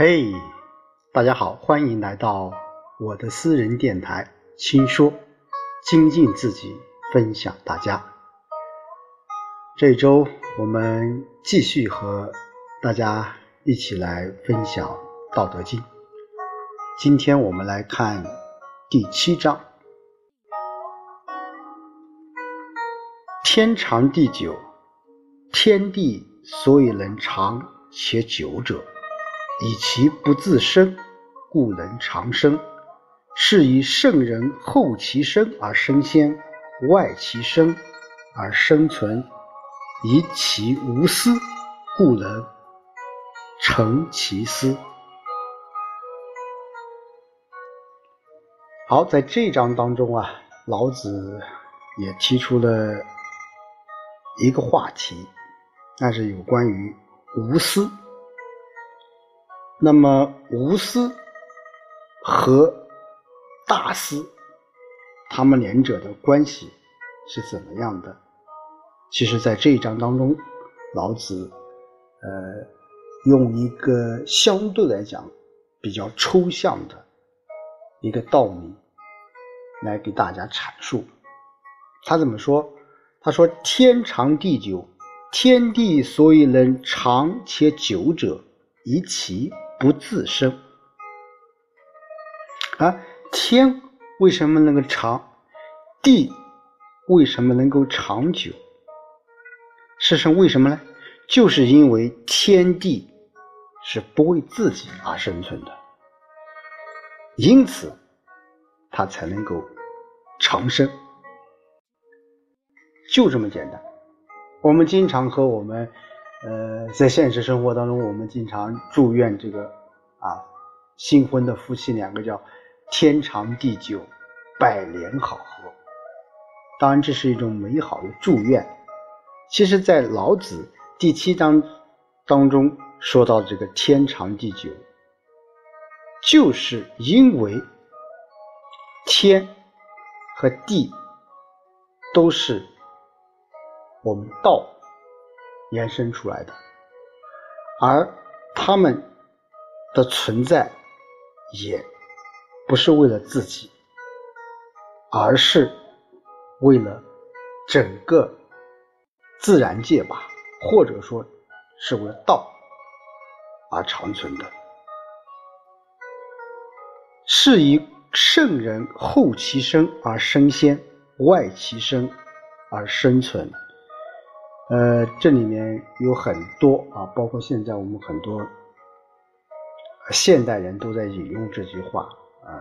嘿，大家好，欢迎来到我的私人电台“轻说”，精进自己，分享大家。这周我们继续和大家一起来分享《道德经》。今天我们来看第七章：“天长地久，天地所以能长且久者。”以其不自生，故能长生。是以圣人后其生而生先，外其生而生存。以其无私，故能成其私。好，在这章当中啊，老子也提出了一个话题，那是有关于无私。那么无私和大私，他们两者的关系是怎么样的？其实，在这一章当中，老子呃用一个相对来讲比较抽象的一个道理来给大家阐述。他怎么说？他说：“天长地久，天地所以能长且久者，以其。”不自生啊！天为什么能够长？地为什么能够长久？是生为什么呢？就是因为天地是不为自己而生存的，因此它才能够长生。就这么简单。我们经常和我们。呃，在现实生活当中，我们经常祝愿这个啊新婚的夫妻两个叫天长地久、百年好合。当然，这是一种美好的祝愿。其实，在老子第七章当中说到这个天长地久，就是因为天和地都是我们道。延伸出来的，而他们的存在也不是为了自己，而是为了整个自然界吧，或者说是为了道而长存的。是以圣人后其生而生先，外其生而生存。呃，这里面有很多啊，包括现在我们很多现代人都在引用这句话啊。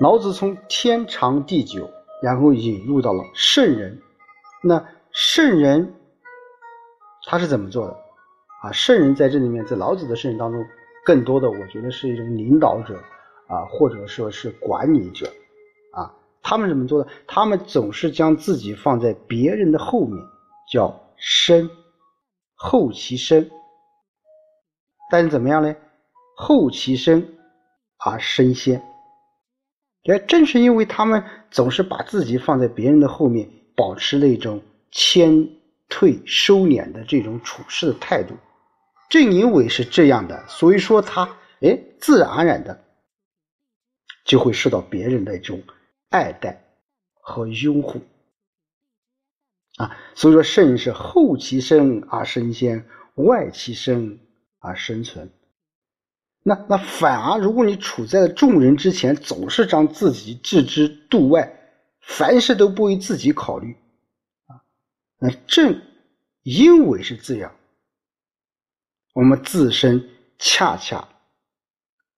老子从天长地久，然后引入到了圣人。那圣人他是怎么做的啊？圣人在这里面，在老子的圣人当中，更多的我觉得是一种领导者啊，或者说是管理者啊。他们怎么做的？他们总是将自己放在别人的后面。叫身，后其身，但是怎么样呢？后其身而身先。也正是因为他们总是把自己放在别人的后面，保持那种谦退收敛的这种处事的态度，正因为是这样的，所以说他哎，自然而然的就会受到别人的一种爱戴和拥护。啊，所以说圣是后其身而身先，外其身而生存。那那反而，如果你处在众人之前，总是将自己置之度外，凡事都不为自己考虑，啊，那正因为是这样，我们自身恰恰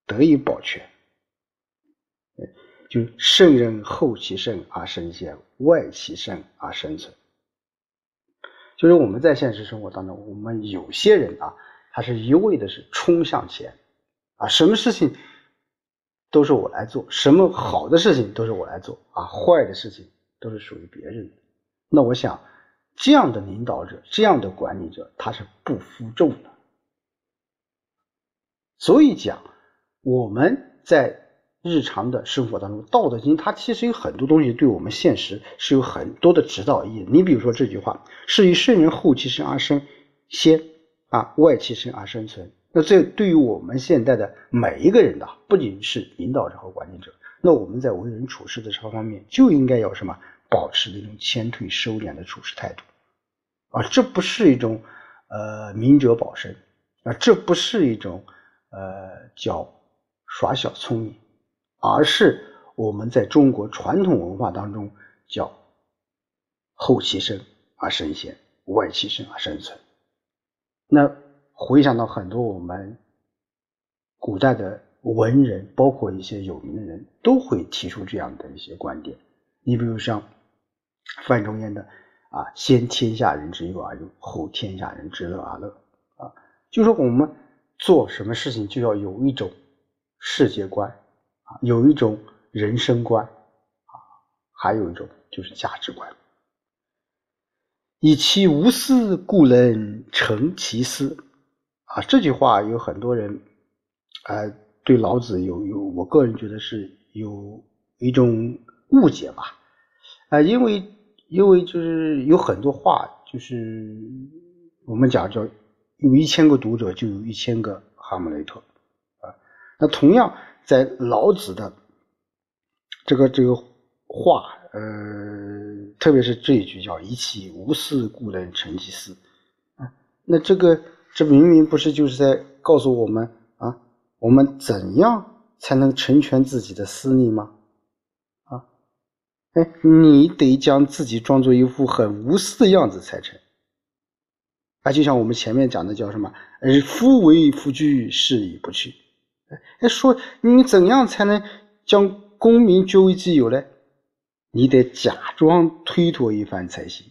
得以保全。就圣人后其身而身先，外其身而生存。就是我们在现实生活当中，我们有些人啊，他是一味的是冲向前，啊，什么事情都是我来做，什么好的事情都是我来做，啊，坏的事情都是属于别人的。那我想，这样的领导者，这样的管理者，他是不负重的。所以讲，我们在。日常的生活当中，《道德经》它其实有很多东西对我们现实是有很多的指导意义。你比如说这句话：“是以圣人后其身而生先，啊，外其身而生存。”那这对于我们现在的每一个人的，不仅是领导者和管理者，那我们在为人处事的这方面就应该要什么，保持那种谦退收敛的处事态度啊，这不是一种呃明哲保身啊，这不是一种呃叫耍小聪明，而是我们在中国传统文化当中叫后其生而身先，外其身而生存。那回想到很多我们古代的文人，包括一些有名的人，都会提出这样的一些观点。你比如像范仲淹的啊，“先天下人之忧而忧，后天下人之乐而乐”，啊，就说我们做什么事情就要有一种世界观有一种人生观啊，还有一种就是价值观。以其无私，故能成其私。啊，这句话有很多人，呃，对老子有有，我个人觉得是有一种误解吧。啊，因为因为就是有很多话，就是我们讲叫有一千个读者就有一千个哈姆雷特啊。那同样在老子的这个这个话。呃，特别是这一句叫“以其无私，故能成其私”，啊，那这个这明明不是就是在告诉我们啊，我们怎样才能成全自己的私利吗？啊，哎，你得将自己装作一副很无私的样子才成。啊，就像我们前面讲的叫什么？呃，夫为夫居，是以不去。哎，说你怎样才能将功名据为己有呢？你得假装推脱一番才行，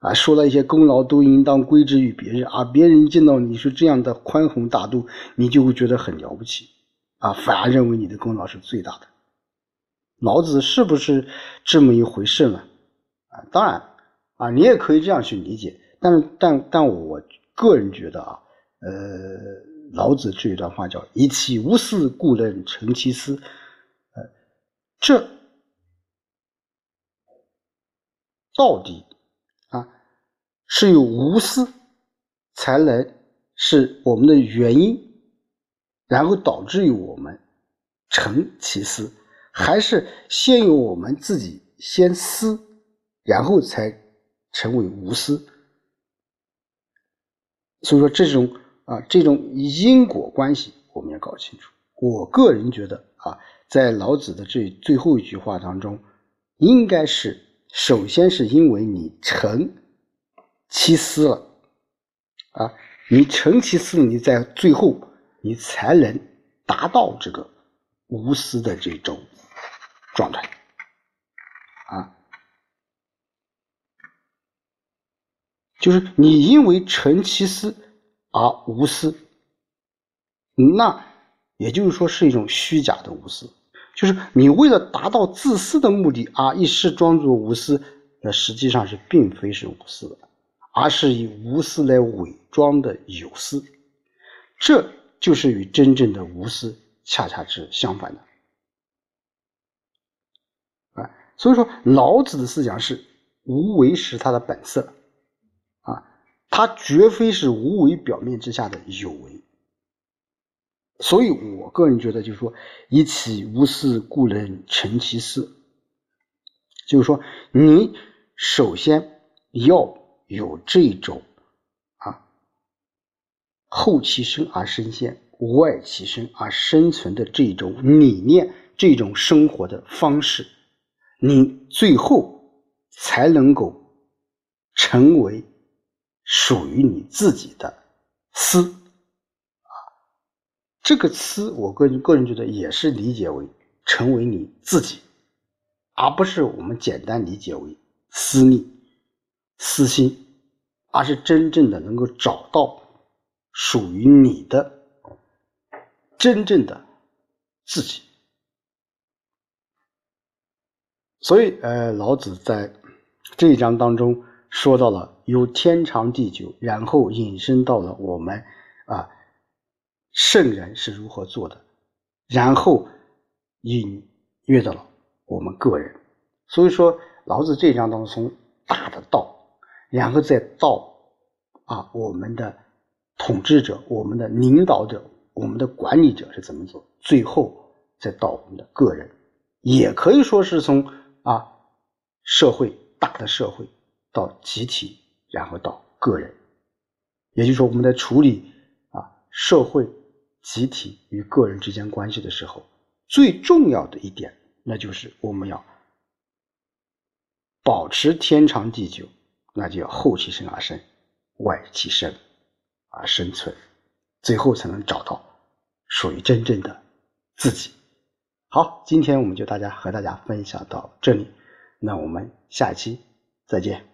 啊，说了一些功劳都应当归之于别人，啊，别人见到你是这样的宽宏大度，你就会觉得很了不起，啊，反而认为你的功劳是最大的。老子是不是这么一回事呢？啊，当然，啊，你也可以这样去理解，但是，但，但我个人觉得啊，呃，老子这一段话叫“以其无私，故能成其私”，呃，这。到底啊，是有无私才能是我们的原因，然后导致于我们成其私，还是先有我们自己先私，然后才成为无私？所以说，这种啊，这种因果关系我们要搞清楚。我个人觉得啊，在老子的这最后一句话当中，应该是。首先是因为你成其私了啊，你成其私，你在最后你才能达到这个无私的这种状态啊，就是你因为成其私而无私，那也就是说是一种虚假的无私。就是你为了达到自私的目的啊，一时装作无私，那实际上是并非是无私的，而是以无私来伪装的有私，这就是与真正的无私恰恰是相反的。啊，所以说老子的思想是无为是他的本色，他绝非是无为表面之下的有为。所以，我个人觉得，就是说，以其无私，故能成其私。就是说，你首先要有这种啊，后其生而身先，外其身而生存的这种理念，这种生活的方式，你最后才能够成为属于你自己的私啊。这个私，我个人个人觉得也是理解为成为你自己，而不是我们简单理解为私利、私心，而是真正的能够找到属于你的真正的自己。所以，呃，老子在这一章当中说到了有天长地久，然后引申到了我们啊。圣人是如何做的，然后隐约到了我们个人。所以说，老子这章当中从大的道，然后再到啊我们的统治者、我们的领导者、我们的管理者是怎么做，最后再到我们的个人，也可以说是从啊社会大的社会到集体，然后到个人，也就是说我们在处理啊社会、集体与个人之间关系的时候，最重要的一点，那就是我们要保持天长地久，那就要后其身而生，外其身。而生存，最后才能找到属于真正的自己。好，今天我们就大家和大家分享到这里，那我们下一期再见。